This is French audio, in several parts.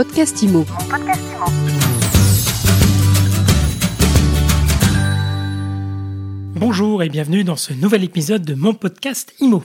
Podcast Imo. Bonjour et bienvenue dans ce nouvel épisode de mon podcast Imo.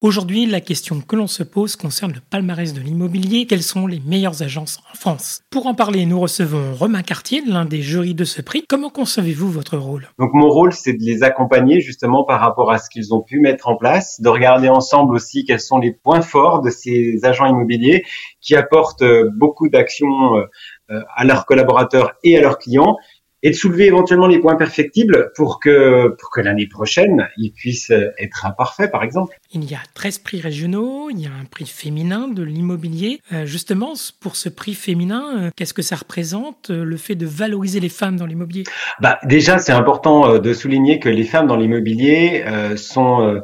Aujourd'hui, la question que l'on se pose concerne le palmarès de l'immobilier. Quelles sont les meilleures agences en France? Pour en parler, nous recevons Romain Cartier, l'un des jurys de ce prix. Comment concevez-vous votre rôle? Donc mon rôle, c'est de les accompagner justement par rapport à ce qu'ils ont pu mettre en place, de regarder ensemble aussi quels sont les points forts de ces agents immobiliers qui apportent euh, beaucoup d'actions euh, à leurs collaborateurs et à leurs clients et de soulever éventuellement les points perfectibles pour que, pour que l'année prochaine, ils puissent être imparfaits, par exemple. Il y a 13 prix régionaux, il y a un prix féminin de l'immobilier. Euh, justement, pour ce prix féminin, euh, qu'est-ce que ça représente, euh, le fait de valoriser les femmes dans l'immobilier? Bah, Déjà, c'est important de souligner que les femmes dans l'immobilier sont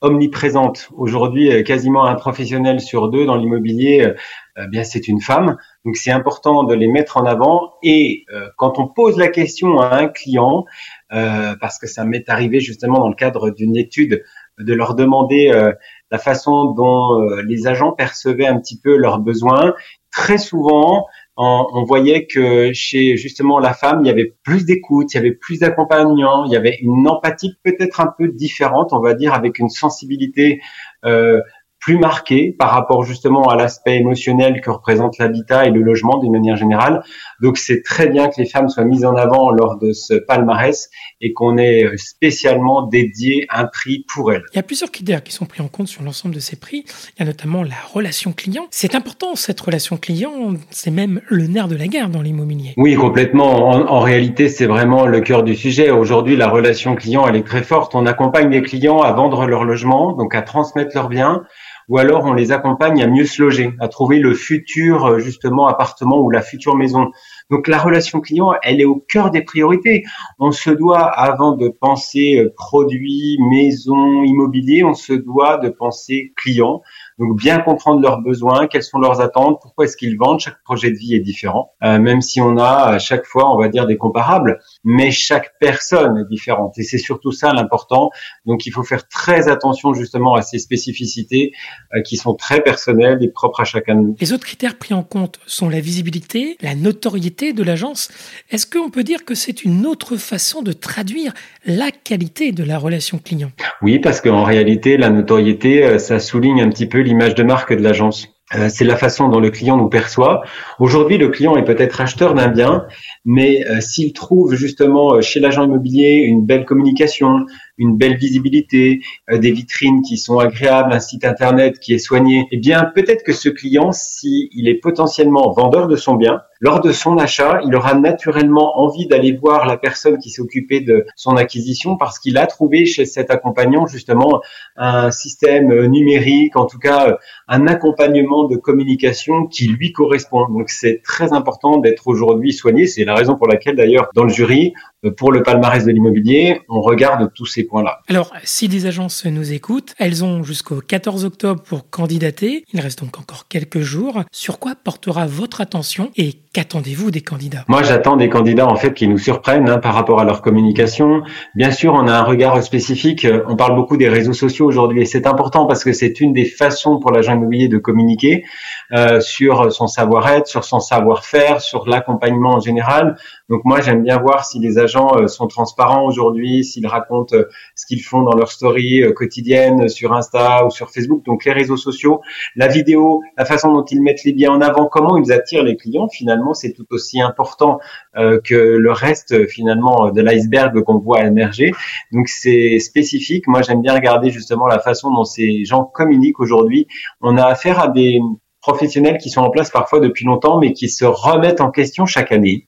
omniprésentes. Aujourd'hui, quasiment un professionnel sur deux dans l'immobilier eh bien c'est une femme. Donc c'est important de les mettre en avant. Et euh, quand on pose la question à un client, euh, parce que ça m'est arrivé justement dans le cadre d'une étude, de leur demander euh, la façon dont les agents percevaient un petit peu leurs besoins, très souvent on, on, voyait que chez justement la femme, il y avait plus d'écoute, il y avait plus d'accompagnement, il y avait une empathie peut-être un peu différente, on va dire, avec une sensibilité euh, plus marqué par rapport justement à l'aspect émotionnel que représente l'habitat et le logement d'une manière générale. Donc c'est très bien que les femmes soient mises en avant lors de ce palmarès et qu'on ait spécialement dédié un prix pour elles. Il y a plusieurs critères qui sont pris en compte sur l'ensemble de ces prix. Il y a notamment la relation client. C'est important cette relation client, c'est même le nerf de la guerre dans l'immobilier. Oui, complètement. En, en réalité, c'est vraiment le cœur du sujet. Aujourd'hui, la relation client, elle est très forte. On accompagne les clients à vendre leur logement, donc à transmettre leurs biens ou alors on les accompagne à mieux se loger, à trouver le futur euh, justement appartement ou la future maison. Donc la relation client, elle est au cœur des priorités. On se doit, avant de penser euh, produit, maison, immobilier, on se doit de penser client. Donc bien comprendre leurs besoins, quelles sont leurs attentes, pourquoi est-ce qu'ils vendent. Chaque projet de vie est différent, euh, même si on a à chaque fois, on va dire, des comparables, mais chaque personne est différente. Et c'est surtout ça l'important. Donc il faut faire très attention justement à ces spécificités euh, qui sont très personnelles et propres à chacun de nous. Les autres critères pris en compte sont la visibilité, la notoriété de l'agence. Est-ce qu'on peut dire que c'est une autre façon de traduire la qualité de la relation client? Oui, parce qu'en réalité, la notoriété, euh, ça souligne un petit peu l'image de marque de l'agence. Euh, c'est la façon dont le client nous perçoit. Aujourd'hui, le client est peut-être acheteur d'un bien, mais euh, s'il trouve justement euh, chez l'agent immobilier une belle communication, une belle visibilité, des vitrines qui sont agréables, un site internet qui est soigné, eh bien peut-être que ce client, s'il est potentiellement vendeur de son bien, lors de son achat, il aura naturellement envie d'aller voir la personne qui s'est occupée de son acquisition parce qu'il a trouvé chez cet accompagnant justement un système numérique, en tout cas un accompagnement de communication qui lui correspond. Donc c'est très important d'être aujourd'hui soigné. C'est la raison pour laquelle d'ailleurs dans le jury, euh, pour le palmarès de l'immobilier, on regarde tous ces points-là. Alors si des agences nous écoutent, elles ont jusqu'au 14 octobre pour candidater. Il reste donc encore quelques jours. Sur quoi portera votre attention et qu'attendez-vous des candidats? Moi j'attends des candidats en fait qui nous surprennent hein, par rapport à leur communication. Bien sûr, on a un regard spécifique. On parle beaucoup des réseaux sociaux aujourd'hui et c'est important parce que c'est une des façons pour l'agent immobilier de communiquer euh, sur son savoir-être, sur son savoir-faire, sur l'accompagnement en général. Donc moi, j'aime bien voir si les agents euh, sont transparents aujourd'hui, s'ils racontent euh, ce qu'ils font dans leur story quotidienne sur Insta ou sur Facebook. Donc les réseaux sociaux, la vidéo, la façon dont ils mettent les biens en avant, comment ils attirent les clients, finalement, c'est tout aussi important que le reste finalement de l'iceberg qu'on voit émerger. Donc c'est spécifique. Moi, j'aime bien regarder justement la façon dont ces gens communiquent aujourd'hui. On a affaire à des professionnels qui sont en place parfois depuis longtemps, mais qui se remettent en question chaque année.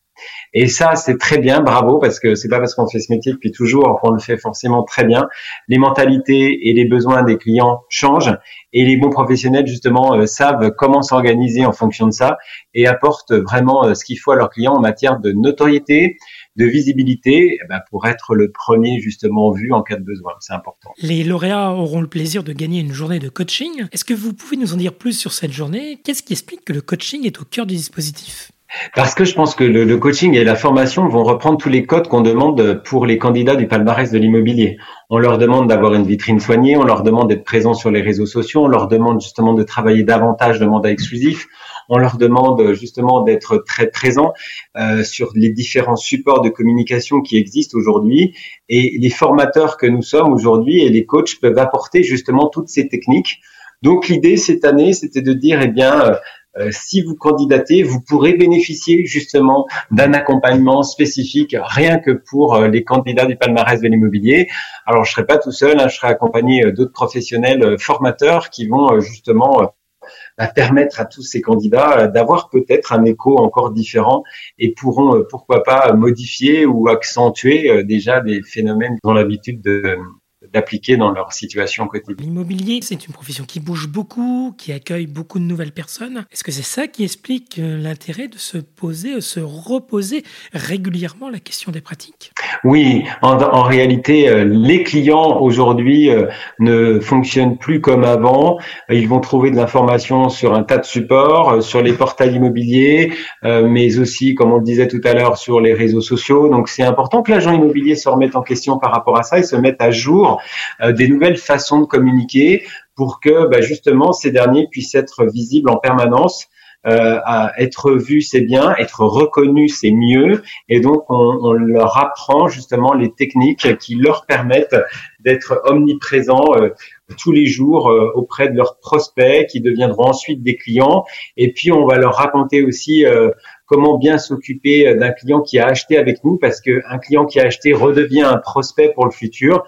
Et ça, c'est très bien, bravo, parce que c'est pas parce qu'on fait ce métier depuis toujours qu'on le fait forcément très bien. Les mentalités et les besoins des clients changent, et les bons professionnels justement euh, savent comment s'organiser en fonction de ça et apportent vraiment euh, ce qu'il faut à leurs clients en matière de notoriété, de visibilité eh ben, pour être le premier justement vu en cas de besoin. C'est important. Les lauréats auront le plaisir de gagner une journée de coaching. Est-ce que vous pouvez nous en dire plus sur cette journée? Qu'est-ce qui explique que le coaching est au cœur du dispositif? Parce que je pense que le, coaching et la formation vont reprendre tous les codes qu'on demande pour les candidats du palmarès de l'immobilier. On leur demande d'avoir une vitrine soignée, on leur demande d'être présent sur les réseaux sociaux, on leur demande justement de travailler davantage de mandats exclusifs, On leur demande justement d'être très présents euh, sur les différents supports de communication qui existent aujourd'hui. Et les formateurs que nous sommes aujourd'hui et les coachs peuvent apporter justement toutes ces techniques. Donc l'idée cette année, c'était de dire, eh bien, euh, si vous candidatez, vous pourrez bénéficier justement d'un accompagnement spécifique rien que pour euh, les candidats du palmarès de l'immobilier. Alors je serai pas tout seul, hein, je serai accompagné euh, d'autres professionnels formateurs qui vont justement bah, permettre à tous ces candidats d'avoir peut-être un écho encore différent et pourront pourquoi pas modifier ou accentuer déjà des phénomènes qu'ils ont l'habitude de, d'appliquer dans leur situation quotidienne. L'immobilier, c'est une profession qui bouge beaucoup, qui accueille beaucoup de nouvelles personnes. Est-ce que c'est ça qui explique euh, l'intérêt de se poser, de se reposer régulièrement la question des pratiques? Oui, en, réalité, euh, les clients aujourd'hui euh, ne fonctionnent plus comme avant. Ils vont trouver de l'information sur un tas de supports, sur les portails immobiliers, mais aussi, comme on le disait tout à l'heure, sur les réseaux sociaux. Donc c'est important que l'agent immobilier se remette en question par rapport à ça et se mette à jour euh, des nouvelles façons de communiquer pour que bah, justement ces derniers puissent être visibles en permanence. Euh, être vu c'est bien, être reconnu c'est mieux, et donc on, leur apprend justement les techniques qui leur permettent d'être omniprésents euh, tous les jours auprès de leurs prospects qui deviendront ensuite des clients, et puis on va leur raconter aussi comment bien s'occuper d'un client qui a acheté avec nous, parce qu'un client qui a acheté redevient un prospect pour le futur,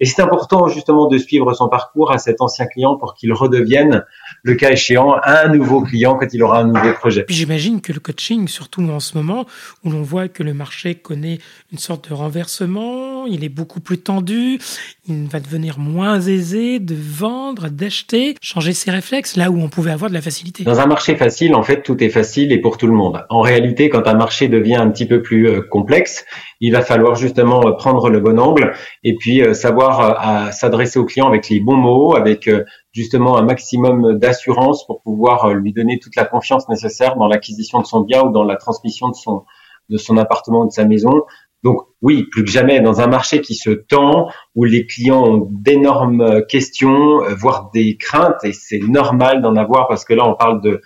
et c'est important justement de suivre son parcours à cet ancien client pour qu'il redevienne, le cas échéant, un nouveau client quand il aura un nouveau projet. Puis j'imagine que le coaching, surtout en ce moment où l'on voit que le marché connaît une sorte de renversement, il est beaucoup plus tendu, il va devenir moins aisé de vendre, d'acheter, changer ses réflexes là où on pouvait avoir de la facilité. Dans un marché facile, en fait, tout est facile et pour tout le monde. En réalité, quand un marché devient un petit peu plus euh, complexe, il va falloir justement prendre le bon angle et puis euh, savoir euh, à s'adresser au client avec les bons mots, avec euh, justement un maximum d'assurance pour pouvoir euh, lui donner toute la confiance nécessaire dans l'acquisition de son bien ou dans la transmission de son de son appartement ou de sa maison. Donc oui, plus que jamais, dans un marché qui se tend, où les clients ont d'énormes questions, voire des craintes, et c'est normal d'en avoir parce que là, on parle de,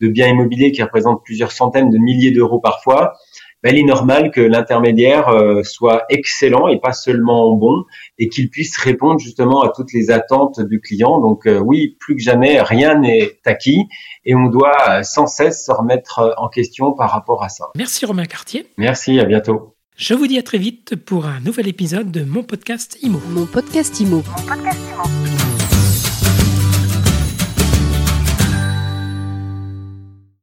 de biens immobiliers qui représentent plusieurs centaines de milliers d'euros parfois ben, il est normal que l'intermédiaire euh, soit excellent et pas seulement bon et qu'il puisse répondre justement à toutes les attentes du client. Donc euh, oui, plus que jamais, rien n'est acquis et on doit sans cesse se remettre en question par rapport à ça. Merci Romain Cartier. Merci, à bientôt. Je vous dis à très vite pour un nouvel épisode de mon podcast IMO. Mon podcast IMO. Mon podcast IMO.